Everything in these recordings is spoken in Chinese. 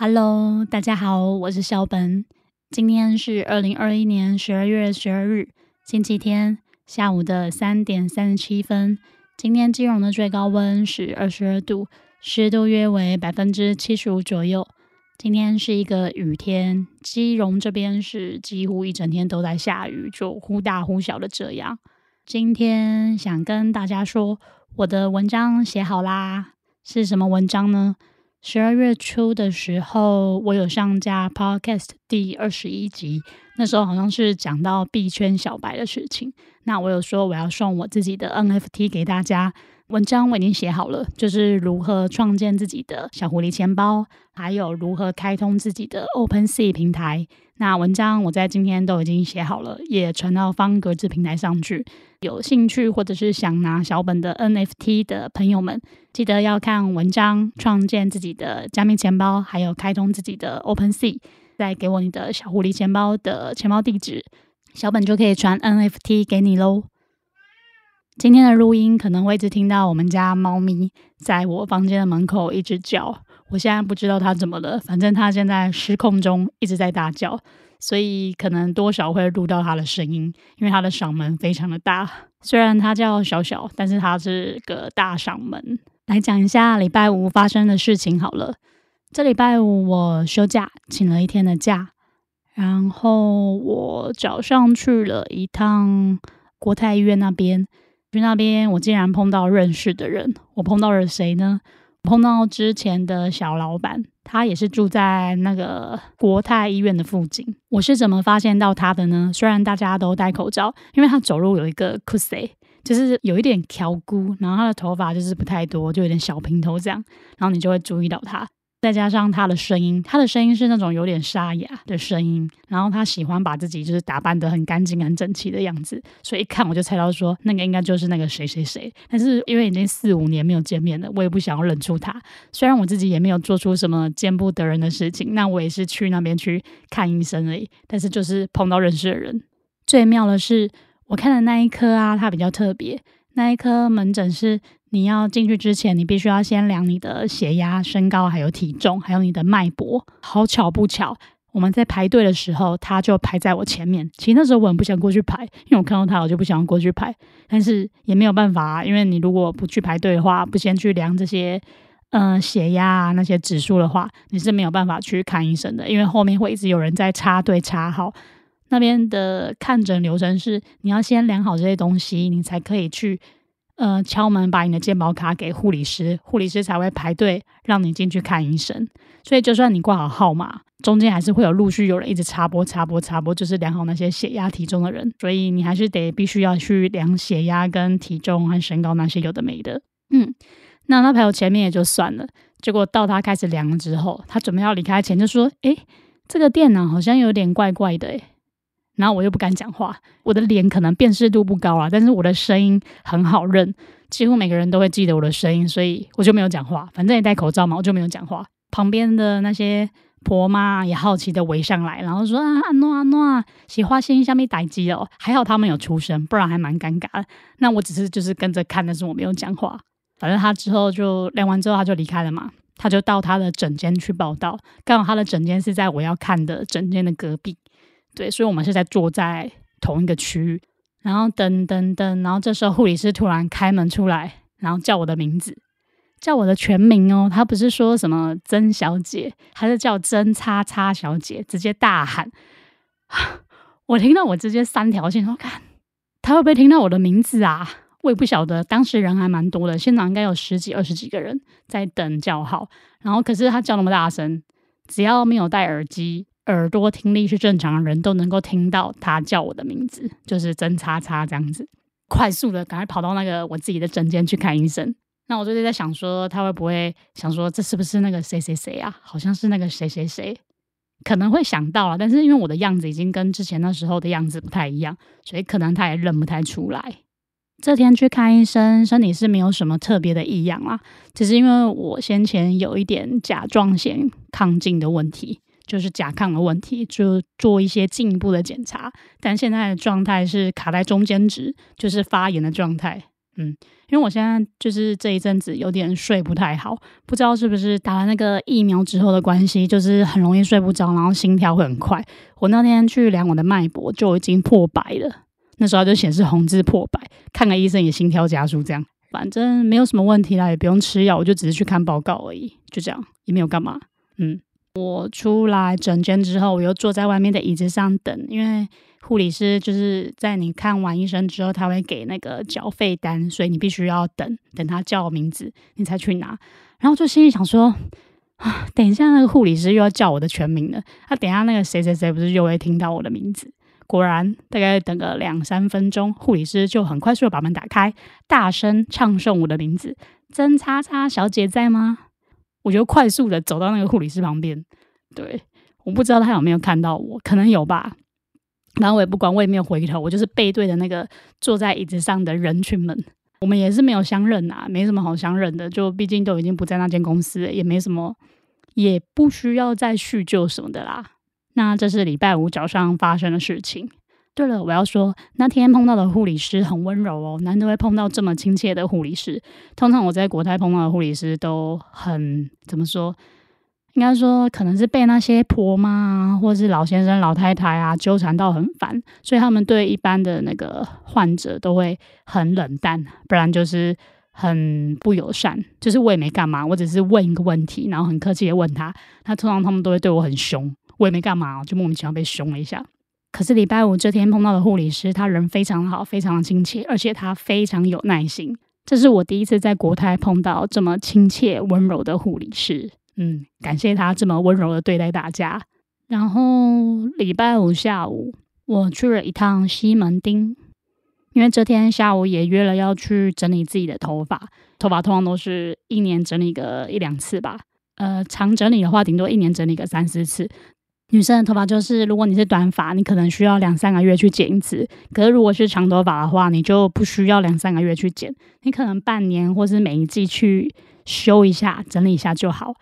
Hello，大家好，我是小本。今天是二零二一年十二月十二日，星期天下午的三点三十七分。今天基隆的最高温是二十二度，湿度约为百分之七十五左右。今天是一个雨天，基隆这边是几乎一整天都在下雨，就忽大忽小的这样。今天想跟大家说，我的文章写好啦，是什么文章呢？十二月初的时候，我有上架 Podcast 第二十一集，那时候好像是讲到币圈小白的事情。那我有说我要送我自己的 NFT 给大家。文章我已经写好了，就是如何创建自己的小狐狸钱包，还有如何开通自己的 OpenSea 平台。那文章我在今天都已经写好了，也传到方格子平台上去。有兴趣或者是想拿小本的 NFT 的朋友们，记得要看文章，创建自己的加密钱包，还有开通自己的 OpenSea，再给我你的小狐狸钱包的钱包地址，小本就可以传 NFT 给你喽。今天的录音可能会一直听到我们家猫咪在我房间的门口一直叫，我现在不知道它怎么了，反正它现在失控中一直在大叫，所以可能多少会录到它的声音，因为它的嗓门非常的大。虽然它叫小小，但是它是个大嗓门。来讲一下礼拜五发生的事情好了。这礼拜五我休假，请了一天的假，然后我早上去了一趟国泰医院那边。去那边，我竟然碰到认识的人。我碰到了谁呢？碰到之前的小老板，他也是住在那个国泰医院的附近。我是怎么发现到他的呢？虽然大家都戴口罩，因为他走路有一个 c u s e 就是有一点挑箍，然后他的头发就是不太多，就有点小平头这样，然后你就会注意到他。再加上他的声音，他的声音是那种有点沙哑的声音，然后他喜欢把自己就是打扮得很干净、很整齐的样子，所以一看我就猜到说那个应该就是那个谁谁谁。但是因为已经四五年没有见面了，我也不想要认出他。虽然我自己也没有做出什么见不得人的事情，那我也是去那边去看医生而已。但是就是碰到认识的人，最妙的是我看的那一科啊，它比较特别，那一科门诊是。你要进去之前，你必须要先量你的血压、身高，还有体重，还有你的脉搏。好巧不巧，我们在排队的时候，他就排在我前面。其实那时候我很不想过去排，因为我看到他，我就不想过去排。但是也没有办法，因为你如果不去排队的话，不先去量这些嗯血压啊那些指数的话，你是没有办法去看医生的。因为后面会一直有人在插队插好。那边的看诊流程是，你要先量好这些东西，你才可以去。呃，敲门把你的健保卡给护理师，护理师才会排队让你进去看医生。所以，就算你挂好号码，中间还是会有陆续有人一直插播、插播、插播，就是量好那些血压、体重的人。所以，你还是得必须要去量血压、跟体重和身高那些有的没的。嗯，那他排我前面也就算了。结果到他开始量了之后，他准备要离开前就说：“诶，这个电脑好像有点怪怪的。”诶，然后我又不敢讲话，我的脸可能辨识度不高啊，但是我的声音很好认，几乎每个人都会记得我的声音，所以我就没有讲话。反正也戴口罩嘛，我就没有讲话。旁边的那些婆妈也好奇的围上来，然后说啊，阿诺阿诺，喜花心下面逮鸡哦。还好他们有出声，不然还蛮尴尬。那我只是就是跟着看，但是我没有讲话。反正他之后就量完之后他就离开了嘛，他就到他的诊间去报道。刚好他的诊间是在我要看的诊间的隔壁。对，所以我们是在坐在同一个区域，然后等等等，然后这时候护理师突然开门出来，然后叫我的名字，叫我的全名哦，他不是说什么曾小姐，还是叫曾叉叉小姐，直接大喊，我听到我直接三条线，我看他会不会听到我的名字啊？我也不晓得，当时人还蛮多的，现场应该有十几二十几个人在等叫号，然后可是他叫那么大声，只要没有戴耳机。耳朵听力是正常的人都能够听到他叫我的名字，就是曾叉叉这样子，快速的赶快跑到那个我自己的诊间去看医生。那我最近在想说，他会不会想说这是不是那个谁谁谁啊？好像是那个谁谁谁，可能会想到啊。但是因为我的样子已经跟之前那时候的样子不太一样，所以可能他也认不太出来。这天去看医生，身体是没有什么特别的异样啊，只是因为我先前有一点甲状腺亢进的问题。就是甲亢的问题，就做一些进一步的检查，但现在的状态是卡在中间值，就是发炎的状态。嗯，因为我现在就是这一阵子有点睡不太好，不知道是不是打了那个疫苗之后的关系，就是很容易睡不着，然后心跳会很快。我那天去量我的脉搏就已经破百了，那时候就显示红字破百，看个医生也心跳加速，这样反正没有什么问题啦，也不用吃药，我就只是去看报告而已，就这样，也没有干嘛。嗯，我出来诊间之后，我又坐在外面的椅子上等，因为。护理师就是在你看完医生之后，他会给那个缴费单，所以你必须要等等他叫我名字，你才去拿。然后就心里想说，啊，等一下那个护理师又要叫我的全名了，他等下那个谁谁谁不是又会听到我的名字？果然，大概等个两三分钟，护理师就很快速的把门打开，大声唱诵我的名字：“曾叉叉小姐在吗？”我就快速的走到那个护理师旁边，对，我不知道他有没有看到我，可能有吧。然后我也不管，我也没有回头，我就是背对着那个坐在椅子上的人群们。我们也是没有相认啊，没什么好相认的，就毕竟都已经不在那间公司，也没什么，也不需要再叙旧什么的啦。那这是礼拜五早上发生的事情。对了，我要说那天碰到的护理师很温柔哦，难得会碰到这么亲切的护理师。通常我在国泰碰到的护理师都很怎么说？应该说，可能是被那些婆妈，或者是老先生、老太太啊纠缠到很烦，所以他们对一般的那个患者都会很冷淡，不然就是很不友善。就是我也没干嘛，我只是问一个问题，然后很客气的问他，他通常他们都会对我很凶，我也没干嘛，就莫名其妙被凶了一下。可是礼拜五这天碰到的护理师，他人非常好，非常亲切，而且他非常有耐心。这是我第一次在国泰碰到这么亲切温柔的护理师。嗯，感谢他这么温柔的对待大家。然后礼拜五下午，我去了一趟西门町，因为这天下午也约了要去整理自己的头发。头发通常都是一年整理个一两次吧，呃，常整理的话，顶多一年整理个三四次。女生的头发就是，如果你是短发，你可能需要两三个月去剪一次；可是如果是长头发的话，你就不需要两三个月去剪，你可能半年或是每一季去修一下、整理一下就好。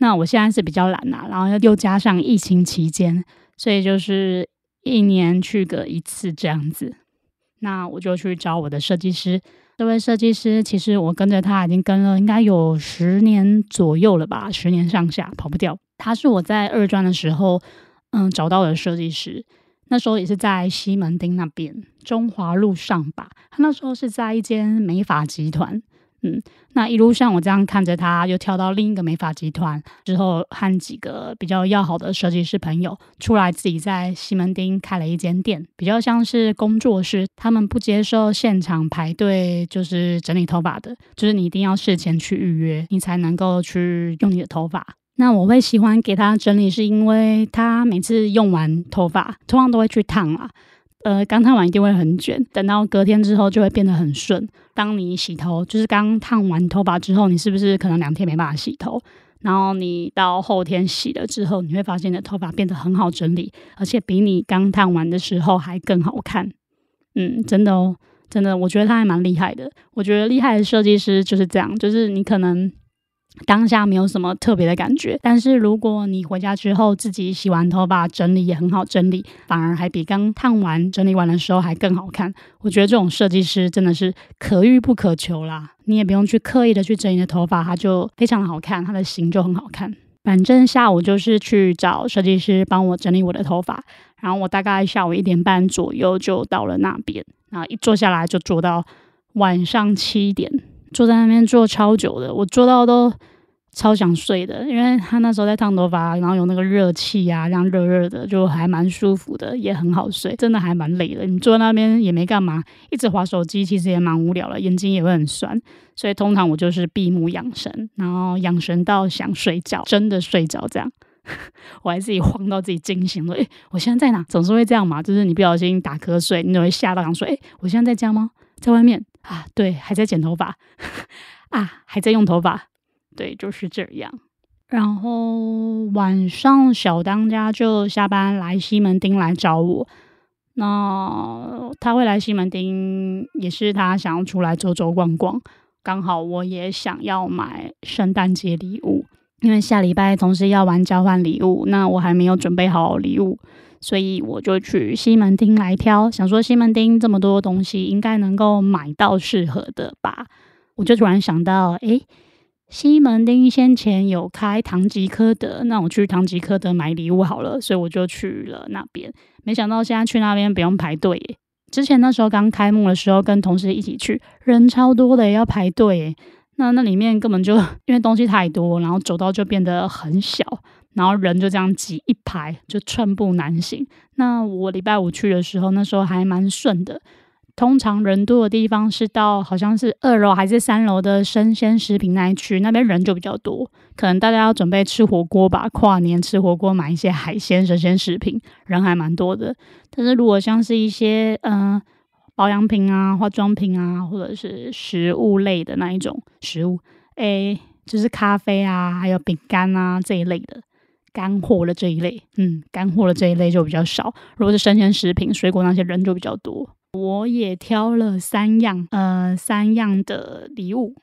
那我现在是比较懒呐，然后又加上疫情期间，所以就是一年去个一次这样子。那我就去找我的设计师。这位设计师其实我跟着他已经跟了应该有十年左右了吧，十年上下跑不掉。他是我在二专的时候嗯找到的设计师，那时候也是在西门町那边中华路上吧。他那时候是在一间美发集团。嗯，那一路上我这样看着他，又跳到另一个美发集团之后，和几个比较要好的设计师朋友出来，自己在西门町开了一间店，比较像是工作室。他们不接受现场排队，就是整理头发的，就是你一定要事前去预约，你才能够去用你的头发。那我会喜欢给他整理，是因为他每次用完头发，通常都会去烫啊。呃，刚烫完一定会很卷，等到隔天之后就会变得很顺。当你洗头，就是刚烫完头发之后，你是不是可能两天没办法洗头？然后你到后天洗了之后，你会发现你的头发变得很好整理，而且比你刚烫完的时候还更好看。嗯，真的哦，真的，我觉得他还蛮厉害的。我觉得厉害的设计师就是这样，就是你可能。当下没有什么特别的感觉，但是如果你回家之后自己洗完头发整理也很好整理，反而还比刚烫完整理完的时候还更好看。我觉得这种设计师真的是可遇不可求啦。你也不用去刻意的去整你的头发，它就非常的好看，它的型就很好看。反正下午就是去找设计师帮我整理我的头发，然后我大概下午一点半左右就到了那边，然后一坐下来就坐到晚上七点。坐在那边坐超久的，我坐到都超想睡的，因为他那时候在烫头发，然后有那个热气啊，这样热热的，就还蛮舒服的，也很好睡。真的还蛮累的，你坐在那边也没干嘛，一直划手机，其实也蛮无聊了，眼睛也会很酸。所以通常我就是闭目养神，然后养神到想睡觉，真的睡着这样，我还自己晃到自己惊醒了。诶，我现在在哪？总是会这样嘛，就是你不小心打瞌睡，你就会吓到想说，诶，我现在在家吗？在外面。啊，对，还在剪头发 啊，还在用头发，对，就是这样。然后晚上小当家就下班来西门町来找我，那他会来西门町，也是他想要出来走走逛逛。刚好我也想要买圣诞节礼物，因为下礼拜同时要玩交换礼物，那我还没有准备好礼物，所以我就去西门町来挑，想说西门町这么多东西，应该能够买到适合的吧。我就突然想到，诶，西门町先前有开唐吉诃德，那我去唐吉诃德买礼物好了，所以我就去了那边。没想到现在去那边不用排队，之前那时候刚开幕的时候，跟同事一起去，人超多的，要排队。那那里面根本就因为东西太多，然后走道就变得很小，然后人就这样挤一排，就寸步难行。那我礼拜五去的时候，那时候还蛮顺的。通常人多的地方是到好像是二楼还是三楼的生鲜食品那一区，那边人就比较多，可能大家要准备吃火锅吧，跨年吃火锅买一些海鲜生鲜食品，人还蛮多的。但是如果像是一些嗯。保养品啊，化妆品啊，或者是食物类的那一种食物，诶，就是咖啡啊，还有饼干啊这一类的干货的这一类，嗯，干货的这一类就比较少。如果是生鲜食品、水果那些人就比较多。我也挑了三样，呃，三样的礼物。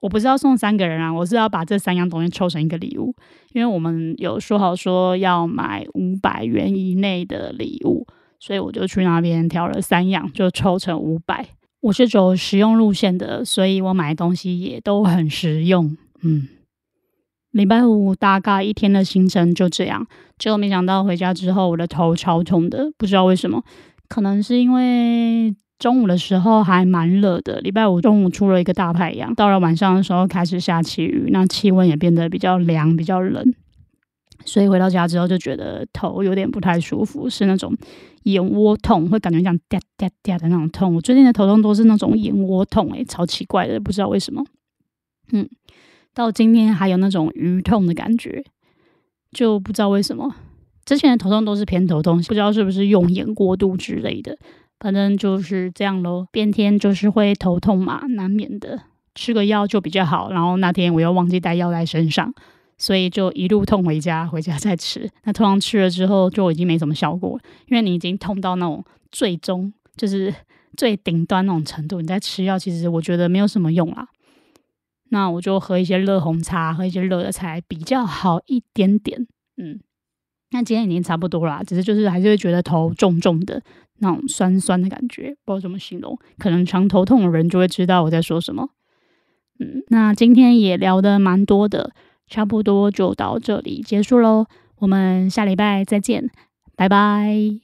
我不是要送三个人啊，我是要把这三样东西抽成一个礼物，因为我们有说好说要买五百元以内的礼物。所以我就去那边挑了三样，就抽成五百。我是走实用路线的，所以我买东西也都很实用。嗯，礼拜五大概一天的行程就这样。结果没想到回家之后，我的头超痛的，不知道为什么。可能是因为中午的时候还蛮热的，礼拜五中午出了一个大太阳，到了晚上的时候开始下起雨，那气温也变得比较凉，比较冷。所以回到家之后就觉得头有点不太舒服，是那种眼窝痛，会感觉像嗲嗲嗲的那种痛。我最近的头痛都是那种眼窝痛，诶，超奇怪的，不知道为什么。嗯，到今天还有那种鱼痛的感觉，就不知道为什么。之前的头痛都是偏头痛，不知道是不是用眼过度之类的，反正就是这样咯。变天就是会头痛嘛，难免的，吃个药就比较好。然后那天我又忘记带药在身上。所以就一路痛回家，回家再吃。那通常吃了之后就已经没什么效果，因为你已经痛到那种最终就是最顶端那种程度，你在吃药其实我觉得没有什么用啦。那我就喝一些热红茶，喝一些热的才比较好一点点。嗯，那今天已经差不多啦，只是就是还是会觉得头重重的那种酸酸的感觉，不知道怎么形容。可能常头痛的人就会知道我在说什么。嗯，那今天也聊的蛮多的。差不多就到这里结束喽，我们下礼拜再见，拜拜。